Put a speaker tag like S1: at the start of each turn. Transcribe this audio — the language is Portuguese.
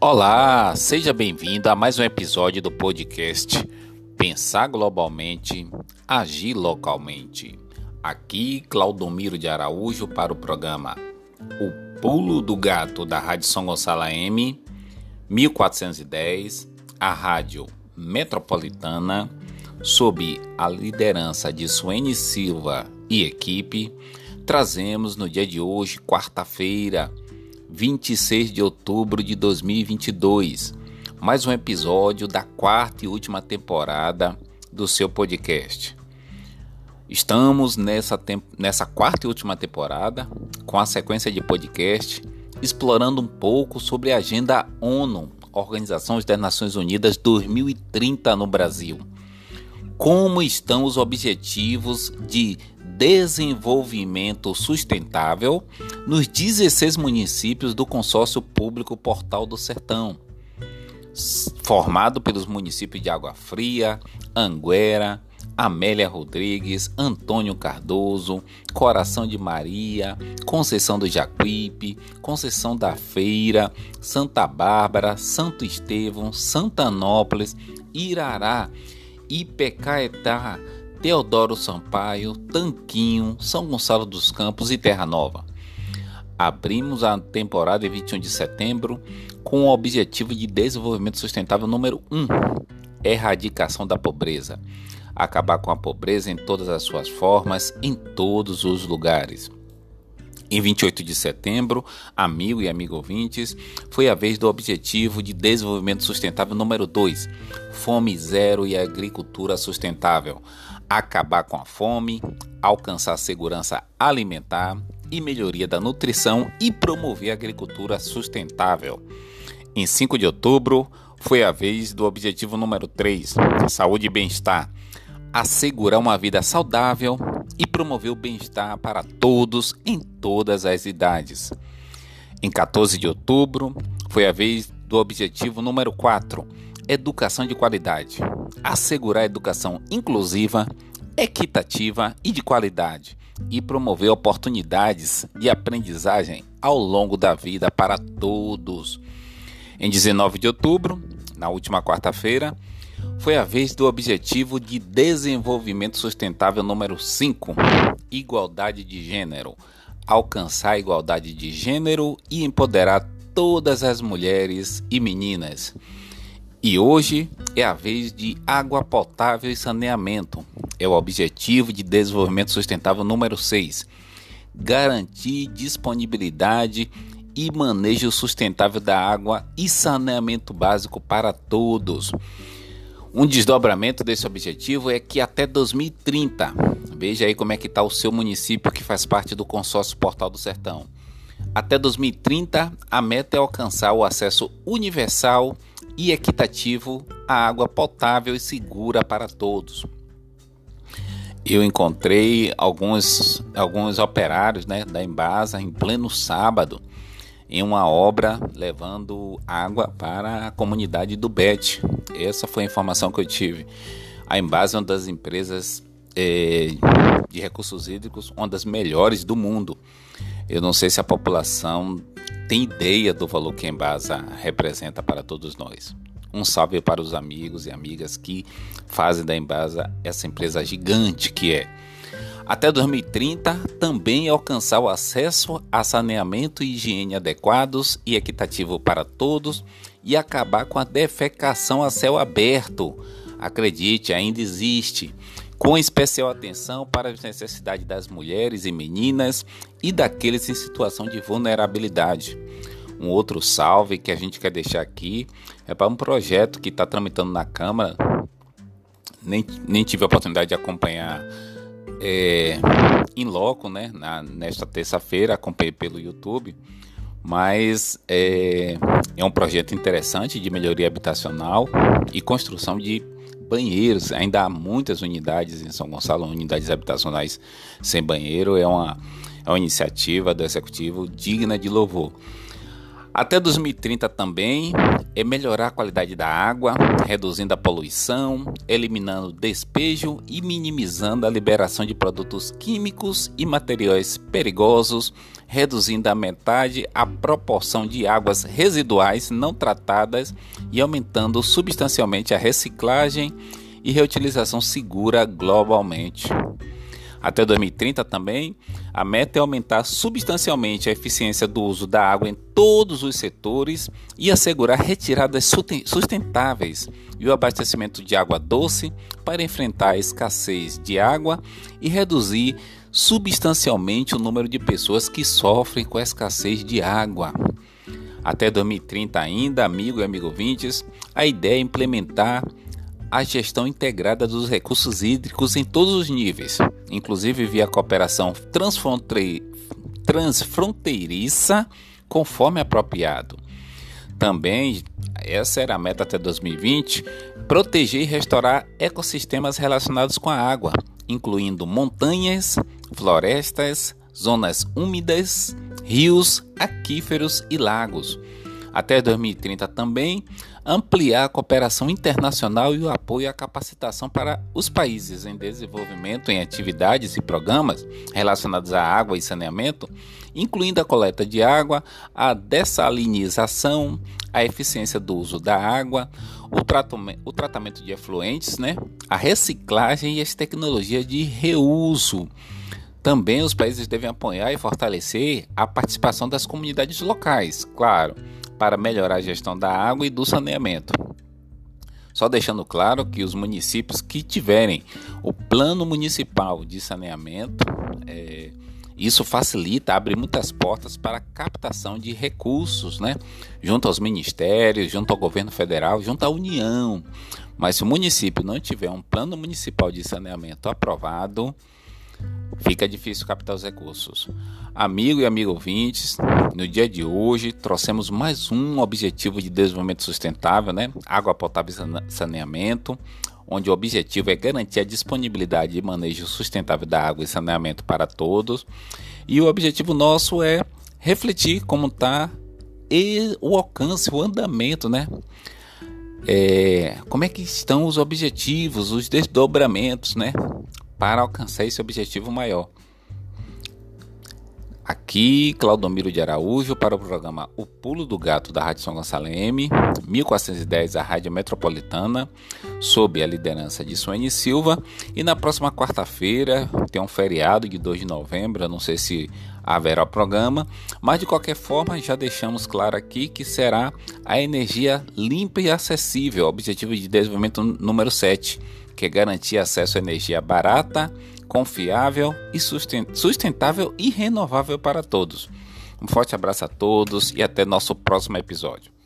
S1: Olá, seja bem-vindo a mais um episódio do podcast Pensar Globalmente, Agir Localmente. Aqui, Claudomiro de Araújo para o programa O Pulo do Gato da Rádio São Gonçalo M, 1410, a Rádio Metropolitana, sob a liderança de Suene Silva e equipe, trazemos no dia de hoje, quarta-feira, 26 de outubro de 2022. Mais um episódio da quarta e última temporada do seu podcast. Estamos nessa, nessa quarta e última temporada com a sequência de podcast explorando um pouco sobre a Agenda ONU, Organização das Nações Unidas 2030 no Brasil. Como estão os objetivos de desenvolvimento sustentável nos 16 municípios do consórcio público Portal do Sertão, formado pelos municípios de Água Fria, Anguera, Amélia Rodrigues, Antônio Cardoso, Coração de Maria, Conceição do Jacuípe, Conceição da Feira, Santa Bárbara, Santo Estevão, Santanópolis, Irará, Ipecaetá, Teodoro Sampaio, Tanquinho, São Gonçalo dos Campos e Terra Nova. Abrimos a temporada em 21 de setembro com o objetivo de desenvolvimento sustentável número 1, erradicação da pobreza. Acabar com a pobreza em todas as suas formas, em todos os lugares. Em 28 de setembro, amigo e amigo ouvintes, foi a vez do Objetivo de Desenvolvimento Sustentável número 2, Fome Zero e Agricultura Sustentável acabar com a fome, alcançar segurança alimentar e melhoria da nutrição e promover a agricultura sustentável. Em 5 de outubro, foi a vez do objetivo número 3, saúde e bem-estar, assegurar uma vida saudável e promover o bem-estar para todos em todas as idades. Em 14 de outubro, foi a vez do objetivo número 4, educação de qualidade, assegurar educação inclusiva, equitativa e de qualidade e promover oportunidades de aprendizagem ao longo da vida para todos. Em 19 de outubro, na última quarta-feira, foi a vez do Objetivo de Desenvolvimento Sustentável número 5, Igualdade de Gênero. Alcançar a igualdade de gênero e empoderar todas as mulheres e meninas. E hoje é a vez de água potável e saneamento. É o objetivo de desenvolvimento sustentável número 6. Garantir disponibilidade e manejo sustentável da água e saneamento básico para todos. Um desdobramento desse objetivo é que até 2030, veja aí como é que está o seu município que faz parte do consórcio Portal do Sertão. Até 2030, a meta é alcançar o acesso universal e equitativo à água potável e segura para todos. Eu encontrei alguns, alguns operários né, da Embasa em pleno sábado em uma obra levando água para a comunidade do Bet. Essa foi a informação que eu tive. A Embasa é uma das empresas é, de recursos hídricos, uma das melhores do mundo. Eu não sei se a população tem ideia do valor que a Embasa representa para todos nós. Um salve para os amigos e amigas que fazem da Embasa essa empresa gigante que é. Até 2030, também alcançar o acesso a saneamento e higiene adequados e equitativo para todos e acabar com a defecação a céu aberto. Acredite, ainda existe com especial atenção para as necessidades das mulheres e meninas e daqueles em situação de vulnerabilidade. Um outro salve que a gente quer deixar aqui é para um projeto que está tramitando na Câmara. Nem, nem tive a oportunidade de acompanhar é, em loco, né? Na, nesta terça-feira, acompanhei pelo YouTube. Mas é, é um projeto interessante de melhoria habitacional e construção de banheiros. Ainda há muitas unidades em São Gonçalo, unidades habitacionais sem banheiro. É uma, é uma iniciativa do executivo digna de louvor. Até 2030 também é melhorar a qualidade da água, reduzindo a poluição, eliminando o despejo e minimizando a liberação de produtos químicos e materiais perigosos, reduzindo a metade a proporção de águas residuais não tratadas e aumentando substancialmente a reciclagem e reutilização segura globalmente. Até 2030 também, a meta é aumentar substancialmente a eficiência do uso da água em todos os setores e assegurar retiradas sustentáveis e o abastecimento de água doce para enfrentar a escassez de água e reduzir substancialmente o número de pessoas que sofrem com a escassez de água. Até 2030 ainda, amigo e amigo vintes, a ideia é implementar a gestão integrada dos recursos hídricos em todos os níveis, inclusive via cooperação transfronteiriça, conforme apropriado. Também, essa era a meta até 2020, proteger e restaurar ecossistemas relacionados com a água, incluindo montanhas, florestas, zonas úmidas, rios, aquíferos e lagos. Até 2030 também ampliar a cooperação internacional e o apoio à capacitação para os países em desenvolvimento em atividades e programas relacionados à água e saneamento, incluindo a coleta de água, a dessalinização, a eficiência do uso da água, o tratamento, o tratamento de efluentes, né? a reciclagem e as tecnologias de reuso. Também os países devem apoiar e fortalecer a participação das comunidades locais, claro para melhorar a gestão da água e do saneamento. Só deixando claro que os municípios que tiverem o plano municipal de saneamento, é, isso facilita, abre muitas portas para a captação de recursos, né? Junto aos ministérios, junto ao governo federal, junto à União. Mas se o município não tiver um plano municipal de saneamento aprovado, fica difícil captar os recursos. Amigo e amigo ouvintes, no dia de hoje trouxemos mais um objetivo de desenvolvimento sustentável, né? Água potável e saneamento, onde o objetivo é garantir a disponibilidade e manejo sustentável da água e saneamento para todos. E o objetivo nosso é refletir como está e o alcance, o andamento, né? É, como é que estão os objetivos, os desdobramentos, né? Para alcançar esse objetivo maior. Aqui, Claudomiro de Araújo para o programa O Pulo do Gato da Rádio São Gonçalo M, 1410, a Rádio Metropolitana, sob a liderança de Suene Silva. E na próxima quarta-feira tem um feriado de 2 de novembro, não sei se haverá programa, mas de qualquer forma já deixamos claro aqui que será a energia limpa e acessível, objetivo de desenvolvimento número 7 que é garantir acesso à energia barata, confiável e sustentável e renovável para todos. Um forte abraço a todos e até nosso próximo episódio.